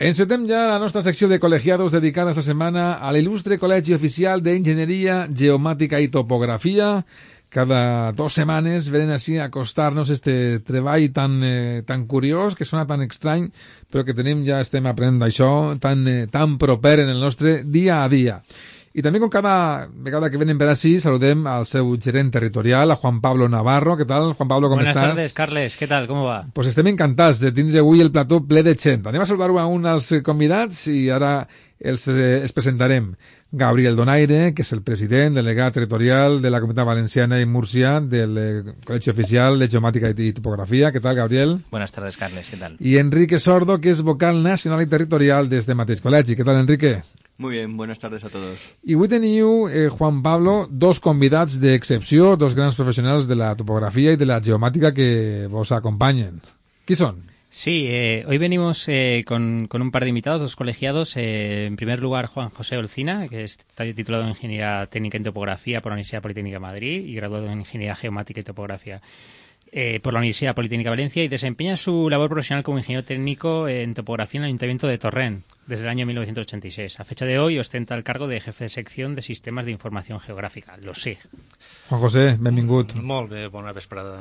Encetem ja la nostra secció de col·legiados dedicada esta setmana a l'il·lustre Col·legi Oficial d'Enginyeria Geomàtica i Topografia. Cada dos setmanes venen així a acostar-nos este treball tan, eh, tan curiós, que sona tan estrany, però que tenim ja estem aprenent això, tan, eh, tan proper en el nostre dia a dia. I també, com cada vegada que venen per així, saludem al seu gerent territorial, a Juan Pablo Navarro. ¿Qué tal, Juan Pablo, com Buenas estàs? tardes, Carles. ¿Qué tal? ¿Cómo va? Pues estem encantats de tindre avui el plató ple de gent. Anem a saludar a un dels convidats i ara els, eh, els presentarem. Gabriel Donaire, que és el president, delegat territorial de la Comunitat Valenciana i Múrcia del eh, Col·legi Oficial de Geomàtica i Topografia. ¿Qué tal, Gabriel? Buenas tardes, Carles. ¿Qué tal? I Enrique Sordo, que és vocal nacional i territorial d'este mateix col·legi. ¿Qué tal, Enrique? Muy bien, buenas tardes a todos. I avui teniu, eh, Juan Pablo, dos convidats d'excepció, dos grans professionals de la topografia i de la geomàtica que vos acompanyen. Qui són? Sí, eh, hoy venimos eh, con, con un par de invitados, dos colegiados. Eh, en primer lugar, Juan José Olcina, que está titulado en Ingeniería Técnica en Topografía por la Universidad Politécnica de Madrid y graduado en Ingeniería Geomática y Topografía eh, por la Universidad Politécnica de Valencia y desempeña su labor profesional como ingeniero técnico en topografía en el Ayuntamiento de Torrent desde el año 1986. A fecha de hoy ostenta el cargo de jefe de sección de Sistemas de Información Geográfica, los SIG. Juan José, benvingut. Molt bé, bona vesprada.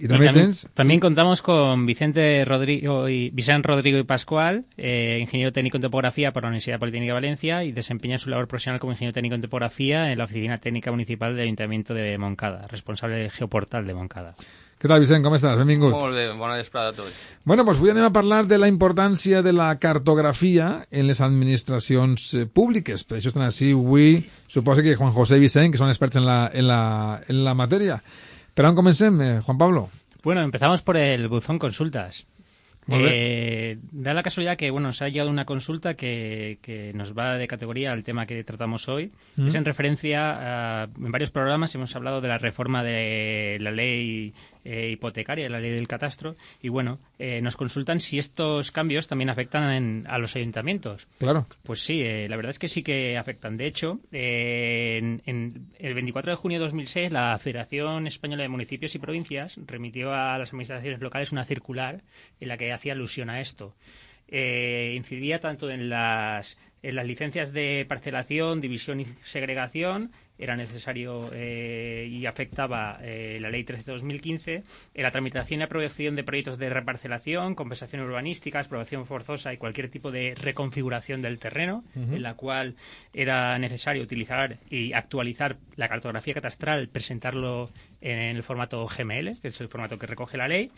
I també Y también, tens... también contamos con Vicente Rodrigo y Vicente Rodrigo y Pascual, eh, ingeniero técnico en topografía por la Universidad Politécnica de Valencia y desempeña su labor profesional como ingeniero técnico en topografía en la Oficina Técnica Municipal del Ayuntamiento de Moncada, responsable del Geoportal de Moncada. Què tal, Vicent, com estàs? Benvingut. Molt bé, bona vesprada a tots. Bueno, doncs avui anem a parlar de la importància de la cartografia en les administracions eh, públiques. Per això estan així avui, suposo que Juan José i Vicent, que són experts en la, en la, en la matèria. Per on comencem, eh, Juan Pablo? Bueno, empezamos por el buzón consultas. Eh, da la casualidad que bueno, nos ha llegado una consulta que, que nos va de categoría al tema que tratamos hoy. Mm. Es en referencia a, en varios programas hemos hablado de la reforma de la ley eh, hipotecaria, la ley del catastro, y bueno, eh, nos consultan si estos cambios también afectan en- a los ayuntamientos. Claro. Pues sí, eh, la verdad es que sí que afectan. De hecho, eh, en, en el 24 de junio de 2006, la Federación Española de Municipios y Provincias remitió a las administraciones locales una circular en la que hacía alusión a esto. Eh, incidía tanto en las, en las licencias de parcelación, división y segregación, era necesario eh, y afectaba eh, la Ley 13 de 2015, en la tramitación y aprobación de proyectos de reparcelación, compensación urbanística, expropiación forzosa y cualquier tipo de reconfiguración del terreno, en la cual era necesario utilizar y actualizar la cartografía catastral, presentarlo en el formato GML, que es el formato que recoge la ley.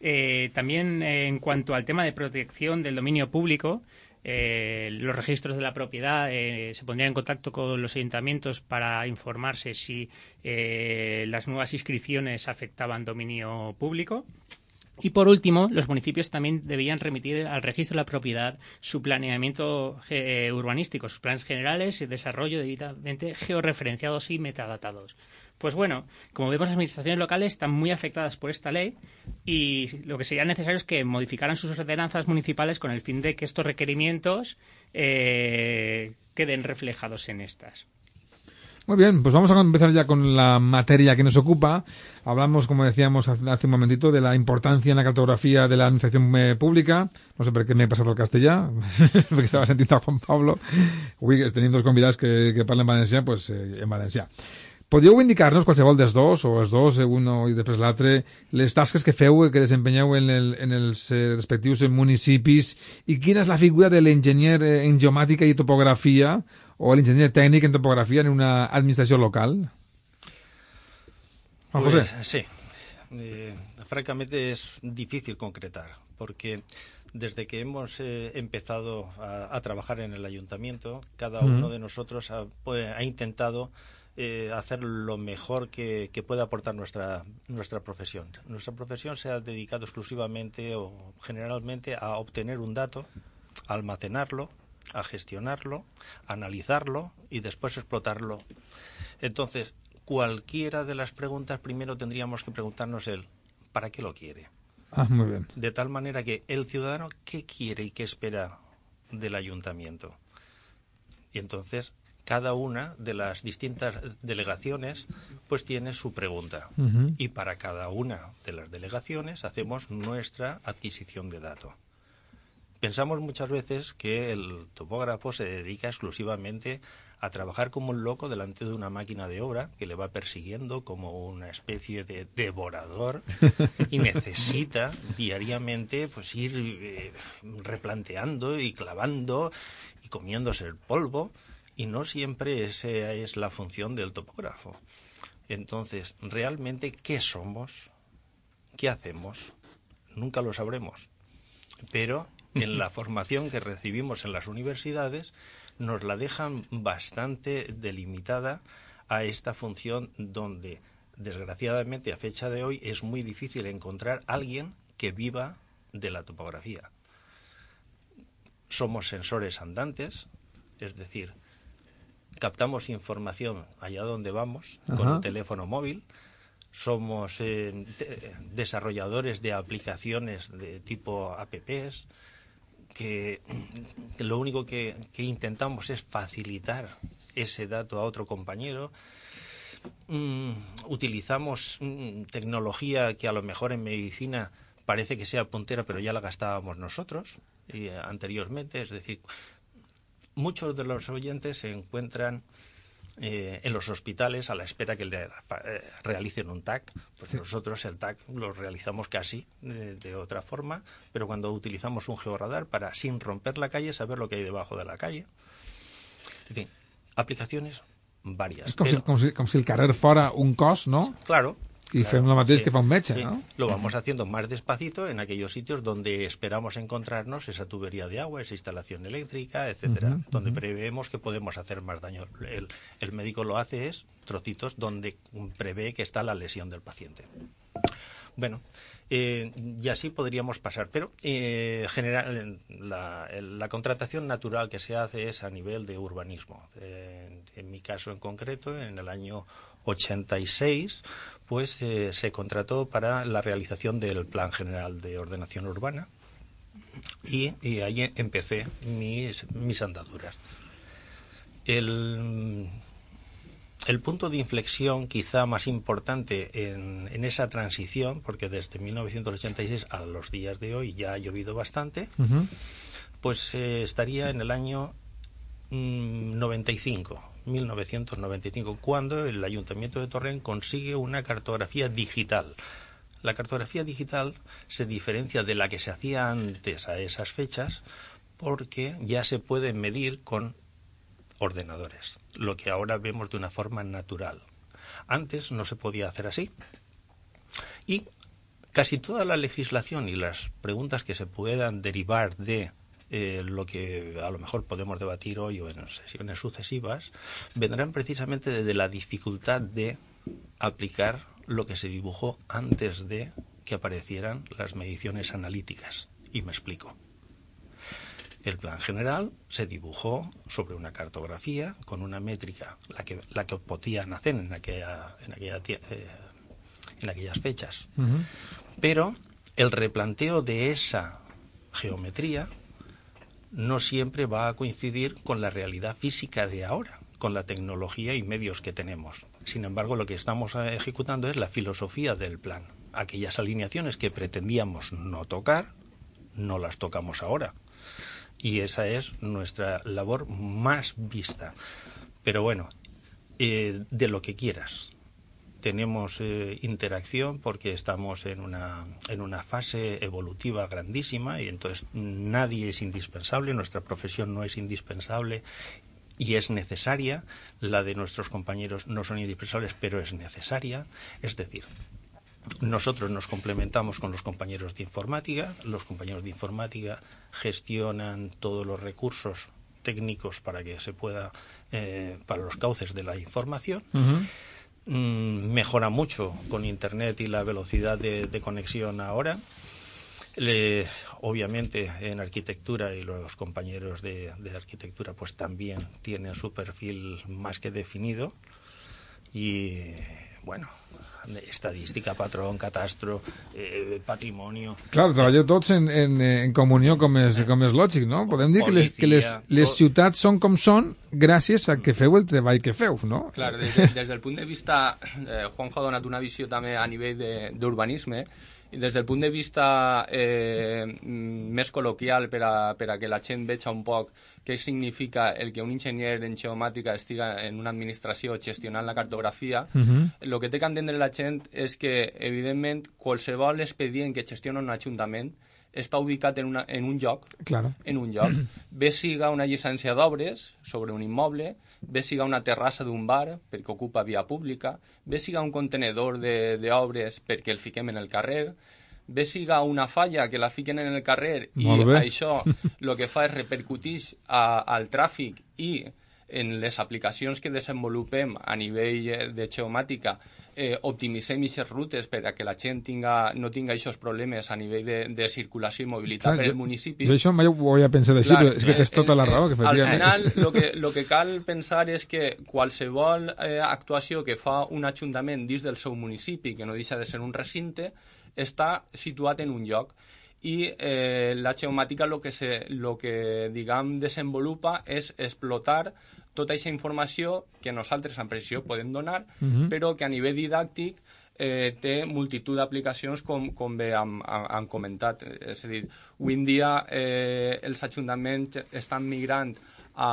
Eh, también eh, en cuanto al tema de protección del dominio público, eh, los registros de la propiedad eh, se pondrían en contacto con los ayuntamientos para informarse si eh, las nuevas inscripciones afectaban dominio público. Y por último, los municipios también debían remitir al registro de la propiedad su planeamiento urbanístico, sus planes generales y desarrollo debidamente georreferenciados y metadatados. Pues bueno, como vemos, las administraciones locales están muy afectadas por esta ley y lo que sería necesario es que modificaran sus ordenanzas municipales con el fin de que estos requerimientos eh, queden reflejados en estas. Muy bien, pues vamos a empezar ya con la materia que nos ocupa. Hablamos, como decíamos hace un momentito, de la importancia en la cartografía de la administración eh, pública. No sé por qué me he pasado al castellà, porque estaba sentindo a Juan Pablo. Avui tenim dos convidats que, que parlen valencià, pues eh, en valencià. Podríeu indicar-nos qualsevol dels dos, o els dos, eh, uno i després l'altre, les tasques que feu, que desempenyeu en, el, en els eh, respectius municipis, i quina és la figura de l'enginyer eh, en geomàtica i topografia, o l'enginyer tècnic en topografia en una administració local? Juan José. Pues, sí. Eh, francamente es difícil concretar, porque desde que hemos eh, empezado a, a trabajar en el ayuntamiento, cada uno de nosotros ha, pues, ha intentado eh, hacer lo mejor que, que pueda aportar nuestra, nuestra profesión. Nuestra profesión se ha dedicado exclusivamente o generalmente a obtener un dato, a almacenarlo, a gestionarlo, a analizarlo y después explotarlo. Entonces, cualquiera de las preguntas, primero tendríamos que preguntarnos el ¿para qué lo quiere? Ah, muy bien. De tal manera que el ciudadano, ¿qué quiere y qué espera del ayuntamiento? Y entonces, cada una de las distintas delegaciones pues tiene su pregunta. Y para cada una de las delegaciones hacemos nuestra adquisición de datos. Pensamos muchas veces que el topógrafo se dedica exclusivamente a trabajar como un loco delante de una máquina de obra que le va persiguiendo como una especie de devorador y necesita diariamente pues ir eh, replanteando y clavando y comiéndose el polvo y no siempre esa es la función del topógrafo. Entonces, realmente, ¿qué somos? ¿Qué hacemos? Nunca lo sabremos. Pero en la formación que recibimos en las universidades nos la dejan bastante delimitada a esta función donde, desgraciadamente, a fecha de hoy es muy difícil encontrar alguien que viva de la topografía. Somos sensores andantes, es decir, captamos información allá donde vamos con un teléfono móvil. Somos eh, de- desarrolladores de aplicaciones de tipo apps que, que lo único que, que intentamos es facilitar ese dato a otro compañero. Mm, utilizamos mm, tecnología que a lo mejor en medicina parece que sea puntera, pero ya la gastábamos nosotros eh, anteriormente. Es decir, muchos de los oyentes se encuentran eh, en los hospitales a la espera que le eh, realicen un TAC. Pues nosotros el TAC lo realizamos casi de, de otra forma, pero cuando utilizamos un georradar para, sin romper la calle, saber lo que hay debajo de la calle. En fin, aplicaciones varias. És com, pero- si, com, si, com si el carrer fora un cos, no? Claro. I claro, mateix sí, que un sí. no? Lo vamos haciendo más despacito en aquellos sitios donde esperamos encontrarnos esa tubería de agua, esa instalación eléctrica, etcétera, donde ujú. preveemos que podemos hacer más daño. El, el médico lo hace es trocitos donde prevé que está la lesión del paciente. Bueno, eh, y así podríamos pasar, pero eh, general, la, contratación natural que se hace es a nivel de urbanismo. Eh, en mi caso en concreto, en el año 86, pues eh, se contrató para la realización del Plan General de Ordenación Urbana y, y ahí empecé mis, mis andaduras. El, el punto de inflexión quizá más importante en, en esa transición, porque desde 1986 a los días de hoy ya ha llovido bastante, pues eh, estaría en el año mm, 95, 1995, cuando el Ayuntamiento de Torrent consigue una cartografía digital. La cartografía digital se diferencia de la que se hacía antes a esas fechas porque ya se puede medir con ordenadores, lo que ahora vemos de una forma natural. Antes no se podía hacer así. Y casi toda la legislación y las preguntas que se puedan derivar de eh, lo que a lo mejor podemos debatir hoy o en sesiones sucesivas vendrán precisamente desde la dificultad de aplicar lo que se dibujó antes de que aparecieran las mediciones analíticas. Y me explico. El plan general se dibujó sobre una cartografía con una métrica, la que, la que podían hacer en, aquella, en, aquella eh, en aquellas fechas. Pero el replanteo de esa geometría no siempre va a coincidir con la realidad física de ahora, con la tecnología y medios que tenemos. Sin embargo, lo que estamos eh, ejecutando es la filosofía del plan. Aquellas alineaciones que pretendíamos no tocar, no las tocamos ahora. Y esa es nuestra labor más vista. Pero bueno, eh, de lo que quieras. Tenemos eh, interacción porque estamos en una, en una fase evolutiva grandísima y entonces nadie es indispensable, nuestra profesión no es indispensable y es necesaria. La de nuestros compañeros no son indispensables, pero es necesaria. Es decir, nosotros nos complementamos con los compañeros de informática, los compañeros de informática gestionan todos los recursos técnicos para que se pueda, eh, para los cauces de la información. Mm, mejora mucho con Internet y la velocidad de, conexión ahora. obviamente en arquitectura y los compañeros de, arquitectura pues también tienen su perfil más que definido y bueno estadística, patrón, catastro, eh, patrimonio... Claro, treballeu tots en, en, en comunió com és, com és lògic, no? Podem dir que les, que les, les ciutats són com són gràcies a que feu el treball que feu, no? Claro, des, de, des del punt de vista... Eh, Juanjo ha donat una visió també a nivell d'urbanisme, des del punt de vista eh, més col·loquial per a, per a que la gent veja un poc què significa el que un enginyer en geomàtica estiga en una administració gestionant la cartografia, uh -huh. el que té que entendre la gent és que, evidentment, qualsevol expedient que gestiona un ajuntament està ubicat en, una, en un lloc, claro. en un lloc. Bé siga una llicència d'obres sobre un immoble, bé siga una terrassa d'un bar perquè ocupa via pública, bé siga un contenedor d'obres perquè el fiquem en el carrer, bé siga una falla que la fiquen en el carrer i això el que fa és repercutir a, al tràfic i en les aplicacions que desenvolupem a nivell de geomàtica eh, optimitzem aquestes rutes per a que la gent tinga, no tinga aquests problemes a nivell de, de circulació i mobilitat Clar, per al municipi. Jo això mai ho havia pensat així, però és que tens tota la raó. Que al final, el que, lo que cal pensar és que qualsevol eh, actuació que fa un ajuntament dins del seu municipi, que no deixa de ser un recinte, està situat en un lloc i eh, la geomàtica el que, se, lo que diguem, desenvolupa és explotar tota aquesta informació que nosaltres en precisió podem donar, uh mhm. -huh. però que a nivell didàctic eh, té multitud d'aplicacions com, com bé hem, hem comentat. És a dir, avui en dia eh, els ajuntaments estan migrant a,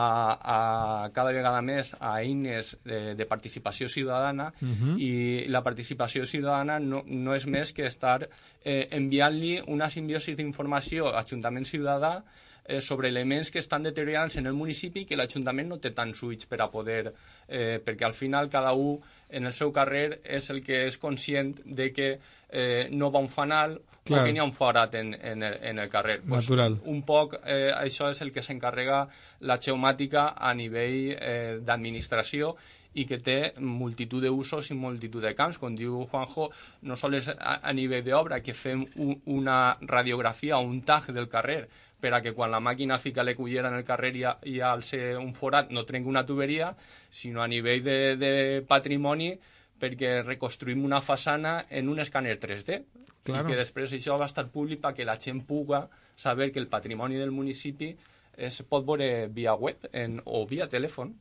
a cada vegada més a eines de, de participació ciutadana uh -huh. i la participació ciutadana no, no és més que estar eh, enviant-li una simbiosi d'informació a Ajuntament Ciutadà eh, sobre elements que estan deteriorant-se en el municipi que l'Ajuntament no té tants ulls per a poder... Eh, perquè al final cada un en el seu carrer és el que és conscient de que eh, no va un fanal Clar. o que n'hi ha un forat en, en, el, en el carrer. Natural. Pues, un poc eh, això és el que s'encarrega la geomàtica a nivell eh, d'administració i que té multitud d'usos i multitud de camps. Com diu Juanjo, no sols a, a nivell d'obra, que fem un, una radiografia o un tag del carrer, per a que quan la màquina fica cullera en el carrer i, ha, i al ser un forat no trenqui una tuberia, sinó a nivell de, de patrimoni perquè reconstruïm una façana en un escàner 3D claro. i que després això va estar públic perquè la gent puga saber que el patrimoni del municipi es pot veure via web en, o via telèfon.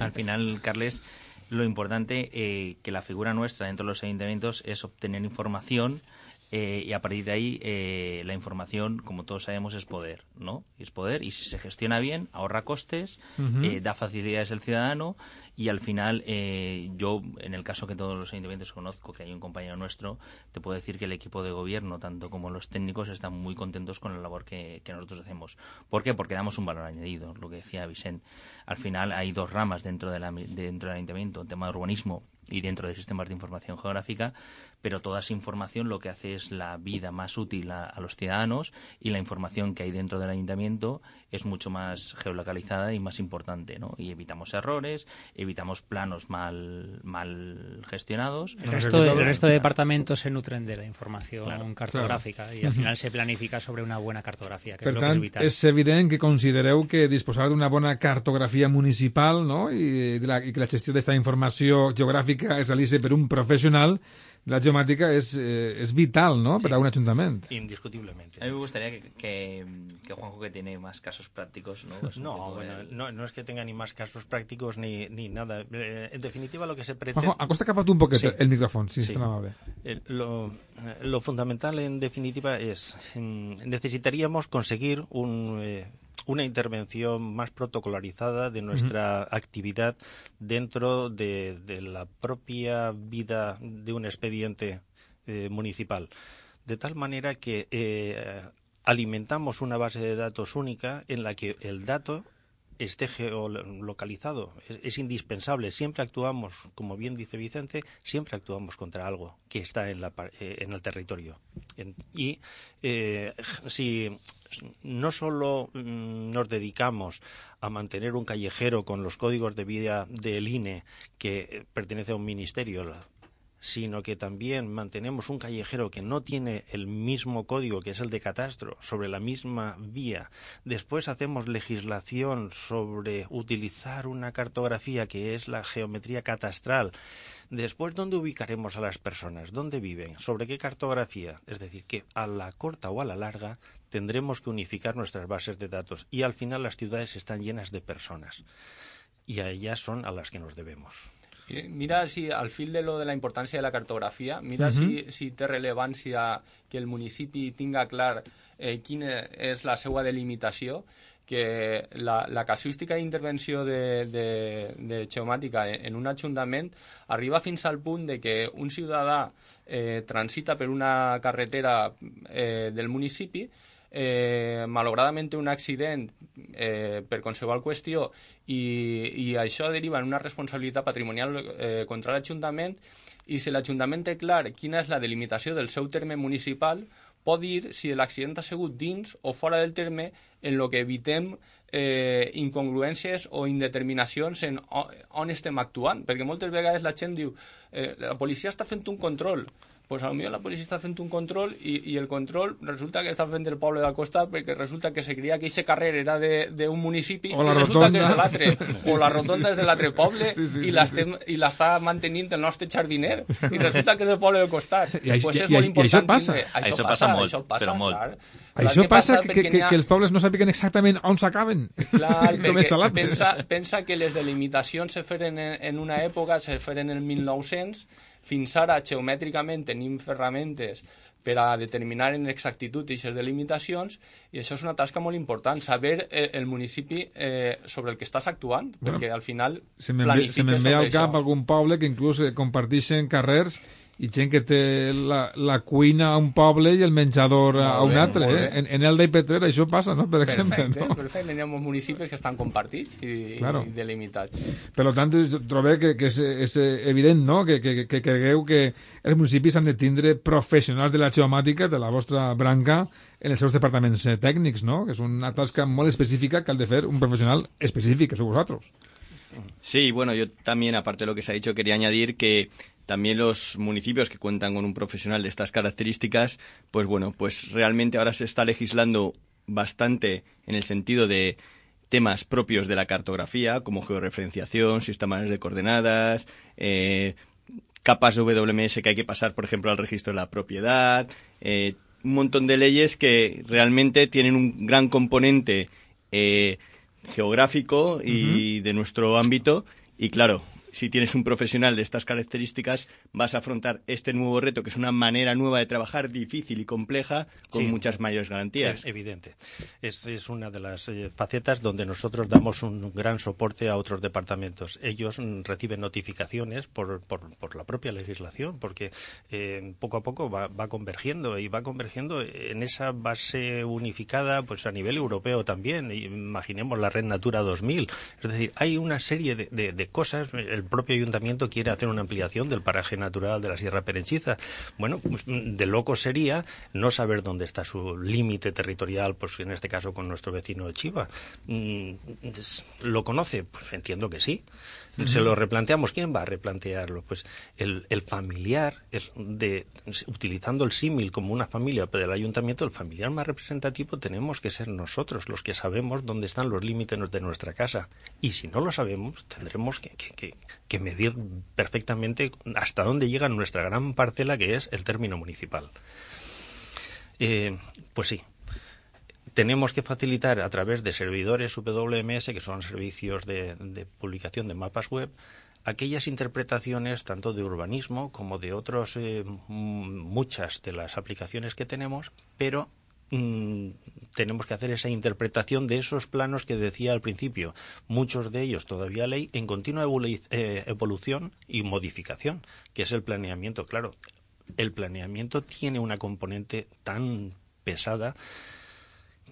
Al final, Carles, lo importante eh, que la figura nuestra dentro de los ayuntamientos es obtener información eh, y a partir de ahí eh, la información, como todos sabemos, es poder, ¿no? Es poder y si se gestiona bien, ahorra costes, eh, da facilidades al ciudadano y al final eh, yo, en el caso que todos los ayuntamientos conozco, que hay un compañero nuestro, te puedo decir que el equipo de gobierno, tanto como los técnicos, están muy contentos con la labor que, nosotros hacemos. ¿Por qué? Porque damos un valor añadido, lo que decía Vicente. Al final hay dos ramas dentro, de la, dentro del ayuntamiento, el tema de urbanismo y dentro de sistemas de información geográfica, pero toda esa información lo que hace es la vida más útil a, los ciudadanos y la información que hay dentro del ayuntamiento es mucho más geolocalizada y más importante, ¿no? Y evitamos errores, planos mal, mal gestionados. El resto, de, el resto de departamentos se nutren de la información cartográfica y al final se planifica sobre una buena cartografía, que es lo que es vital. És evident que considereu que disposar d'una bona cartografia municipal no? I, de la, i que la gestió d'esta informació geogràfica es realitzi per un professional la geomàtica es, eh, es vital, ¿no? Sí. Para un ayuntamiento. Indiscutiblemente. A mí me gustaría que, que, que Juanjo, que tiene más casos prácticos, ¿no? Pues no, bueno, de... no, no, es que tenga ni más casos prácticos ni, ni nada. Eh, en definitiva, lo que se pretende... Juanjo, acosta capaz un poquito sí. el micrófono, si sí. es tan amable. Eh, lo, lo, fundamental, en definitiva, es... En, necesitaríamos conseguir un... Eh, una intervención más protocolarizada de nuestra actividad dentro de, la propia vida de un expediente eh, municipal. De tal manera que eh, alimentamos una base de datos única en la que el dato esté geolocalizado. Es, indispensable. Siempre actuamos, como bien dice Vicente, siempre actuamos contra algo que está en, la, eh, en el territorio. y eh, si no solo mm, nos dedicamos a mantener un callejero con los códigos de vida del INE que pertenece a un ministerio, sino que también mantenemos un callejero que no tiene el mismo código que es el de catastro sobre la misma vía, después hacemos legislación sobre utilizar una cartografía que es la geometría catastral, Después, ¿dónde ubicaremos a las personas? ¿Dónde viven? ¿Sobre qué cartografía? Es decir, que a la corta o a la larga tendremos que unificar nuestras bases de datos y al final las ciudades están llenas de personas y a ellas son a las que nos debemos. Mira si al fin de lo de la importancia de la cartografía, mira si, si té relevancia que el municipi tinga clar eh, es la seva delimitació que la, la casuística d'intervenció de, de, de geomàtica en un ajuntament arriba fins al punt de que un ciutadà eh, transita per una carretera eh, del municipi eh, malauradament un accident eh, per qualsevol qüestió i, i això deriva en una responsabilitat patrimonial eh, contra l'Ajuntament i si l'Ajuntament té clar quina és la delimitació del seu terme municipal, pot dir si l'accident ha sigut dins o fora del terme en lo que evitem eh, incongruències o indeterminacions en on estem actuant. Perquè moltes vegades la gent diu eh, la policia està fent un control, pues a lo millor la policia està fent un control i, i el control resulta que està fent el poble del costat perquè resulta que se creia que aquest carrer era d'un municipi o i resulta que és de l'altre o la rotonda és de l'altre poble sí, sí, i sí, l'està sí. mantenint el nostre jardiner i resulta que és del poble del costat i, pues és i, molt important i això passa tindre, això, això, passa, molt, això passa, però molt. clar. Això passa, que, que, que, que els pobles no sàpiguen exactament on s'acaben. Clar, perquè pensa, pensa que les delimitacions se feren en, en una època, se feren en el 1900, fins ara, geomètricament, tenim ferramentes per a determinar en exactitud aquestes delimitacions i això és una tasca molt important, saber eh, el municipi eh, sobre el que estàs actuant, bueno, perquè al final se planifiques Se me'n ve al cap algun poble que inclús eh, comparteixen carrers i gent que té la, la cuina a un poble i el menjador a un altre. Eh? En, en el d'Ipetrer això passa, no? per exemple. Perfecte, no? perfecte. Hi ha municipis que estan compartits i, claro. i delimitats. Per tant, trobo que, que és, és evident no? que, que, que cregueu que els municipis han de tindre professionals de la geomàtica de la vostra branca en els seus departaments eh, tècnics, no? que és una tasca molt específica que ha de fer un professional específic, que sou vosaltres. Sí, bueno, yo también, aparte de lo que se ha dicho, quería añadir que también los municipios que cuentan con un profesional de estas características, pues bueno, pues realmente ahora se está legislando bastante en el sentido de temas propios de la cartografía, como georreferenciación, sistemas de coordenadas, eh, capas de WMS que hay que pasar, por ejemplo, al registro de la propiedad, eh, un montón de leyes que realmente tienen un gran componente eh, geográfico y de nuestro ámbito. Y claro, si tienes un profesional de estas características, vas a afrontar este nuevo reto, que es una manera nueva de trabajar difícil y compleja, con muchas mayores garantías. Es evidente. Es, es una de las eh, facetas donde nosotros damos un gran soporte a otros departamentos. Ellos mm, reciben notificaciones por, por, la propia legislación, porque eh, poco a poco va, va, convergiendo y va convergiendo en esa base unificada pues a nivel europeo también. Imaginemos la Red Natura 2000. Es decir, hay una serie de, de, de cosas. El propio ayuntamiento quiere hacer una ampliación del paraje natural de la Sierra Perenchiza. Bueno, pues, de loco sería no saber dónde está su límite territorial, pues en este caso con nuestro vecino Chiva. Mm, ¿Lo conoce? Pues entiendo que sí. Se lo replanteamos. ¿Quién va a replantearlo? Pues el, familiar, de, utilizando el símil como una familia del ayuntamiento, el familiar más representativo tenemos que ser nosotros los que sabemos dónde están los límites de nuestra casa. Y si no lo sabemos, tendremos que, que medir perfectamente hasta dónde llega nuestra gran parcela, que es el término municipal. Eh, pues sí, tenemos que facilitar a través de servidores WMS, que son servicios de, publicación de mapas web, aquellas interpretaciones tanto de urbanismo como de otros eh, muchas de las aplicaciones que tenemos, pero mm, tenemos que hacer esa interpretación de esos planos que decía al principio, muchos de ellos todavía ley en continua eh, evolución y modificación, que es el planeamiento. Claro, el planeamiento tiene una componente tan pesada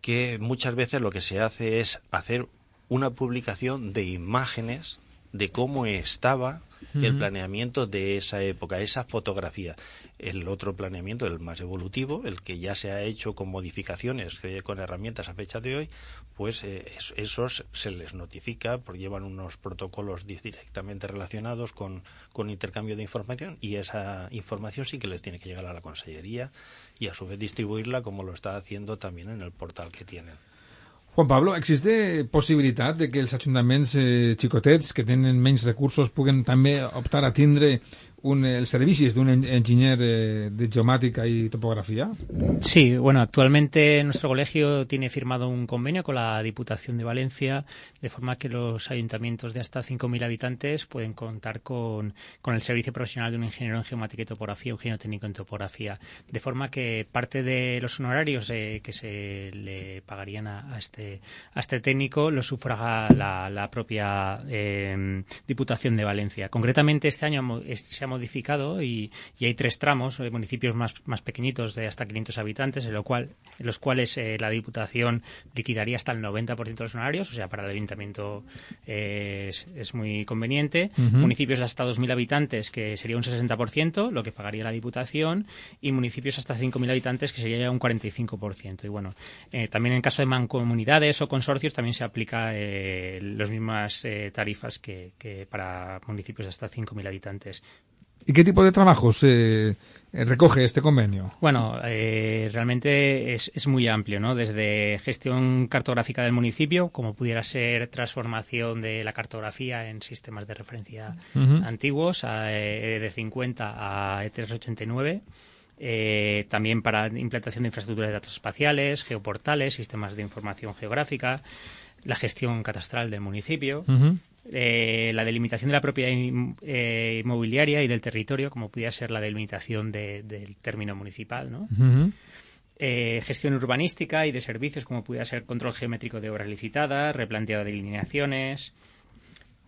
que muchas veces lo que se hace es hacer una publicación de imágenes de cómo estaba el planeamiento de esa época, esa fotografía. El otro planeamiento, el más evolutivo, el que ya se ha hecho con modificaciones, con herramientas a fecha de hoy, pues eh, esos se les notifica, porque llevan unos protocolos directamente relacionados con, con intercambio de información y esa información sí que les tiene que llegar a la Consellería y a su vez distribuirla como lo está haciendo también en el portal que tienen. Juan Pablo, existe possibilitat de que els ajuntaments eh, xicotets que tenen menys recursos puguen també optar a tindre un, el servicios de un engineer eh, de geomática y topografía? Sí, bueno, actualmente nuestro colegio tiene firmado un convenio con la Diputación de Valencia, de forma que los ayuntamientos de hasta 5.000 habitantes pueden contar con, con, el servicio profesional de un ingeniero en geomática y topografía, un ingeniero técnico en topografía, de forma que parte de los honorarios eh, que se le pagarían a, a, este, a este técnico lo sufraga la, la propia eh, Diputación de Valencia. Concretamente, este año se ha modificado y, hay tres tramos, de municipios más, más pequeñitos de hasta 500 habitantes, en, lo cual, en los cuales eh, la Diputación liquidaría hasta el 90% de los honorarios, o sea, para el Ayuntamiento eh, es, muy conveniente. Municipios de hasta 2.000 habitantes, que sería un 60%, lo que pagaría la Diputación, y municipios hasta 5.000 habitantes, que sería un 45%. Y bueno, eh, también en caso de mancomunidades o consorcios también se aplica las mismas tarifas que, que para municipios de hasta 5.000 habitantes. ¿Y qué tipo de trabajos eh, eh, recoge este convenio? Bueno, eh, realmente es, es, muy amplio, ¿no? Desde gestión cartográfica del municipio, como pudiera ser transformación de la cartografía en sistemas de referencia antiguos, a, de 50 a E389. Eh, también para implantación de infraestructuras de datos espaciales, geoportales, sistemas de información geográfica, la gestión catastral del municipio, eh, la delimitación de la propiedad eh, inmobiliaria y del territorio, como pudiera ser la delimitación del término municipal, ¿no? Eh, gestión urbanística y de servicios, como pudiera ser control geométrico de obras licitadas, replanteado de delineaciones,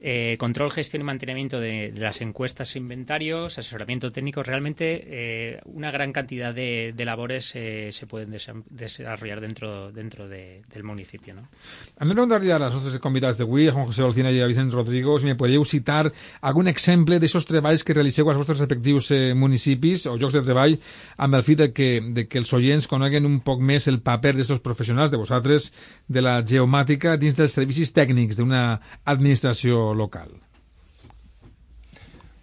eh, control, gestión y mantenimiento de, las encuestas e inventarios, asesoramiento técnico, realmente eh, una gran cantidad de, labores eh, se pueden desarrollar dentro, dentro del municipio. No? A mi preguntaría a las otras convidadas de a Juan José Olcina y a Vicente Rodrigo, si me podríeu citar algún ejemplo de esos treballs que realiceu als vostres respectius eh, o llocs de treball amb el fit de que, de que els oients coneguen un poc més el paper d'estos professionals, de vosaltres, de la geomàtica dins dels servicis tècnics d'una administració local.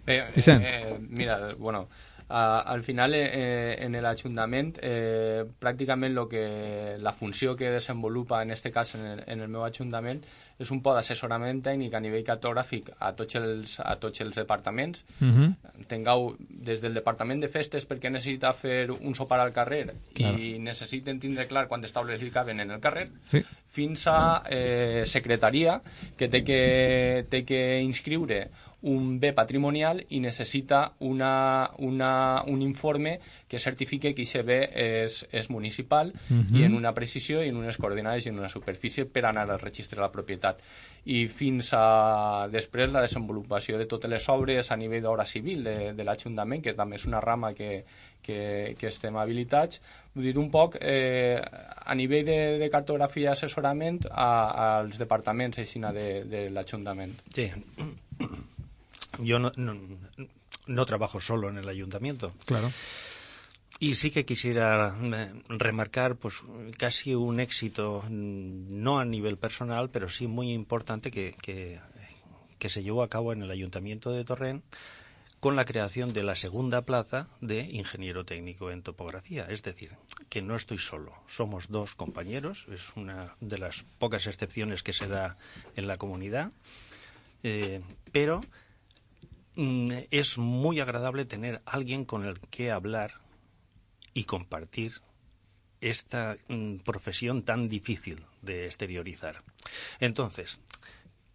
Eh, eh, mira, bueno, al final eh, en el ayuntamiento eh, prácticamente lo que la función que desenvolupa en este caso en el, en el meu Ajuntament és un poc d'assessorament tècnic a nivell cartogràfic a tots els, a tots els departaments. Uh. -huh. Tingueu des del departament de festes perquè necessita fer un sopar al carrer claro. i necessiten tindre clar quantes taules li caben en el carrer, sí. fins a eh, secretaria que té que, té que inscriure un bé patrimonial i necessita una, una, un informe que certifique que aquest bé és, és municipal uh -huh. i en una precisió i en unes coordinades i en una superfície per anar al registre de la propietat. I fins a després la desenvolupació de totes les obres a nivell d'obra civil de, de l'Ajuntament, que també és una rama que, que, que estem habilitats, vull dir un poc eh, a nivell de, de cartografia i assessorament a, als departaments aixina de, de l'Ajuntament. Sí, yo no, no, trabajo solo en el ayuntamiento. Claro. Y sí que quisiera eh, remarcar pues casi un éxito, no a nivel personal, pero sí muy importante que, que, se llevó a cabo en el Ayuntamiento de Torrent con la creación de la segunda plaza de ingeniero técnico en topografía. Es decir, que no estoy solo, somos dos compañeros, es una de las pocas excepciones que se da en la comunidad, eh, pero Mm, es muy agradable tener alguien con el que hablar y compartir esta mm, profesión tan difícil de exteriorizar. Entonces,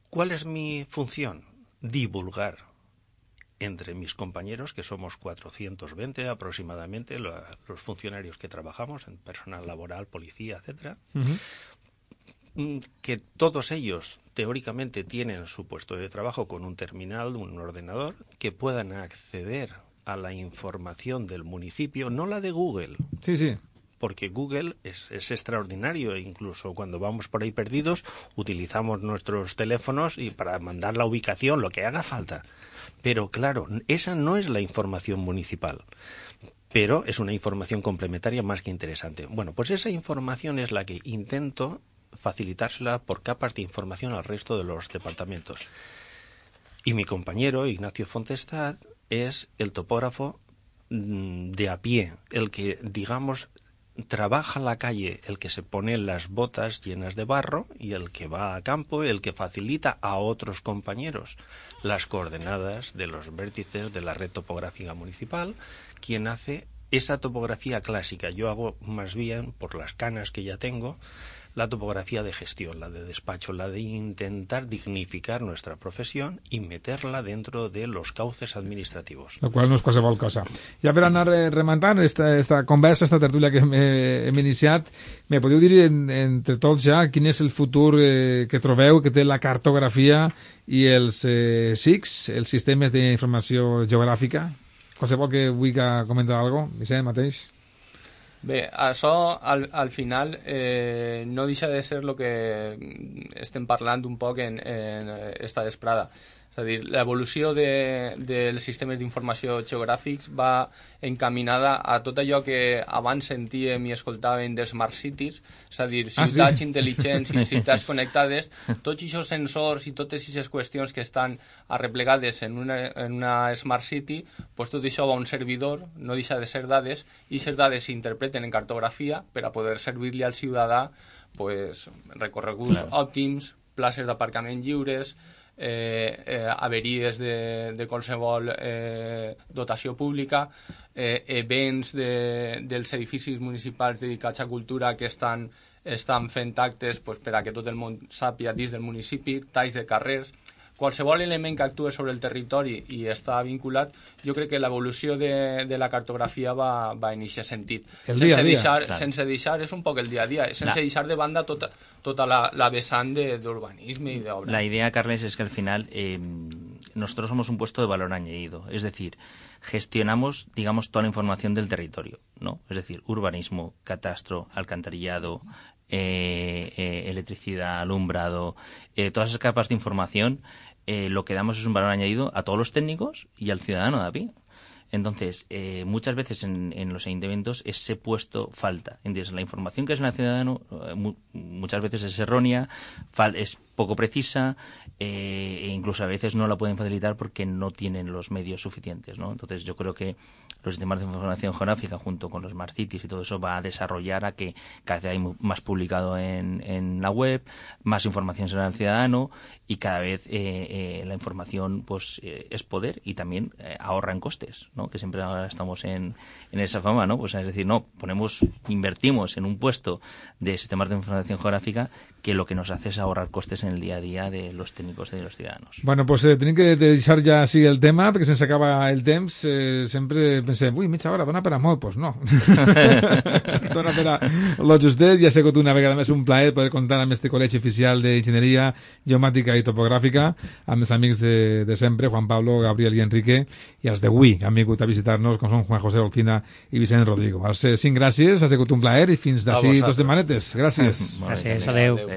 ¿cuál es mi función? Divulgar entre mis compañeros, que somos 420 aproximadamente, los funcionarios que trabajamos en personal laboral, policía, etcétera, Mm, que todos ellos teóricamente tienen su puesto de trabajo con un terminal, un ordenador, que puedan acceder a la información del municipio, no la de Google. Sí, sí. porque Google es, es extraordinario. E incluso cuando vamos por ahí perdidos, utilizamos nuestros teléfonos y para mandar la ubicación, lo que haga falta. Pero claro, esa no es la información municipal pero es una información complementaria más que interesante. Bueno, pues esa información es la que intento facilitársela por capas de información al resto de los departamentos. Y mi compañero, Ignacio Fontestad, es el topógrafo mm, de a pie, el que, digamos, trabaja la calle, el que se pone las botas llenas de barro y el que va a campo, el que facilita a otros compañeros las coordenadas de los vértices de la red topográfica municipal, quien hace esa topografía clásica. Yo hago más bien, por las canas que ya tengo, la topografía de gestión, la de despacho, la de intentar dignificar nuestra profesión y meterla dentro de los cauces administrativos. Lo cual no és qualsevol cosa. Ja per anar eh, rementant esta, esta conversa, esta tertúlia que hem, eh, hem iniciat, me podeu dir en, entre tots ja quin és el futur eh, que trobeu que té la cartografia i els eh, SICs, els sistemes d'informació geogràfica? Qualsevol que vulgui comentar alguna cosa, Vicent mateix. Bé, això al, al final eh, no deixa de ser el que estem parlant un poc en, en esta desprada. És a dir, l'evolució de, dels sistemes d'informació geogràfics va encaminada a tot allò que abans sentíem i escoltàvem de Smart Cities, és a dir, ciutats ah, sí? intel·ligents i ciutats connectades, tots aquests sensors i totes aquestes qüestions que estan arreplegades en una, en una Smart City, pues tot això va a un servidor, no deixa de ser dades, i aquestes dades s'interpreten en cartografia per a poder servir-li al ciutadà pues, recorreguts claro. òptims, places d'aparcament lliures, eh, eh, averies de, de qualsevol eh, dotació pública, eh, events de, dels edificis municipals dedicats a cultura que estan, estan fent actes pues, per a que tot el món sàpia dins del municipi, talls de carrers qualsevol element que actua sobre el territori i està vinculat, jo crec que l'evolució de, de la cartografia va, va en aquest sentit. El sense, dia dia, deixar, clar. sense deixar, és un poc el dia a dia, sense la... deixar de banda tota, tota la, la vessant d'urbanisme i d'obra. La idea, Carles, es que al final eh, nosotros somos un puesto de valor añadido, es decir, gestionamos, digamos, toda la información del territorio, ¿no? Es decir, urbanismo, catastro, alcantarillado, eh, eh, electricidad, alumbrado, eh, todas esas capas de información eh, lo que damos es un valor añadido a todos los técnicos y al ciudadano de a pie. Entonces, eh, muchas veces en, en, los ayuntamientos ese puesto falta. Entonces, la información que es un ciudadano eh, mu muchas veces es errónea, es poco precisa eh, e incluso a veces no la pueden facilitar porque no tienen los medios suficientes. ¿no? Entonces yo creo que los sistemas de información geográfica junto con los Smart Cities y todo eso va a desarrollar a que cada vez hay más publicado en, en la web, más información será el ciudadano y cada vez eh, eh, la información pues eh, es poder y también eh, ahorra en costes, ¿no? que siempre ahora estamos en, en esa fama, ¿no? pues es decir, no, ponemos, invertimos en un puesto de sistemas de información geográfica que lo que nos hace es ahorrar costes en el día a día de los técnicos y de los ciudadanos. Bueno, pues eh, tenim que deixar ja així el tema, perquè se'ns acaba el temps. Eh, sempre pensem, ui, mitja hora, dona per a molt. Pues no. dona per a lo justet. Ja ha sigut una vegada més un plaer poder comptar amb este col·legi oficial d'Enginyeria Geomàtica i Topogràfica, amb els amics de, de sempre, Juan Pablo, Gabriel i Enrique, i els d'avui, que han vingut a visitar-nos, com són Juan José Olcina i Vicent Rodrigo. Els eh, cinc gràcies, ha sigut un plaer i fins d'ací dos setmanetes. Gràcies. Gràcies, adeu. adeu.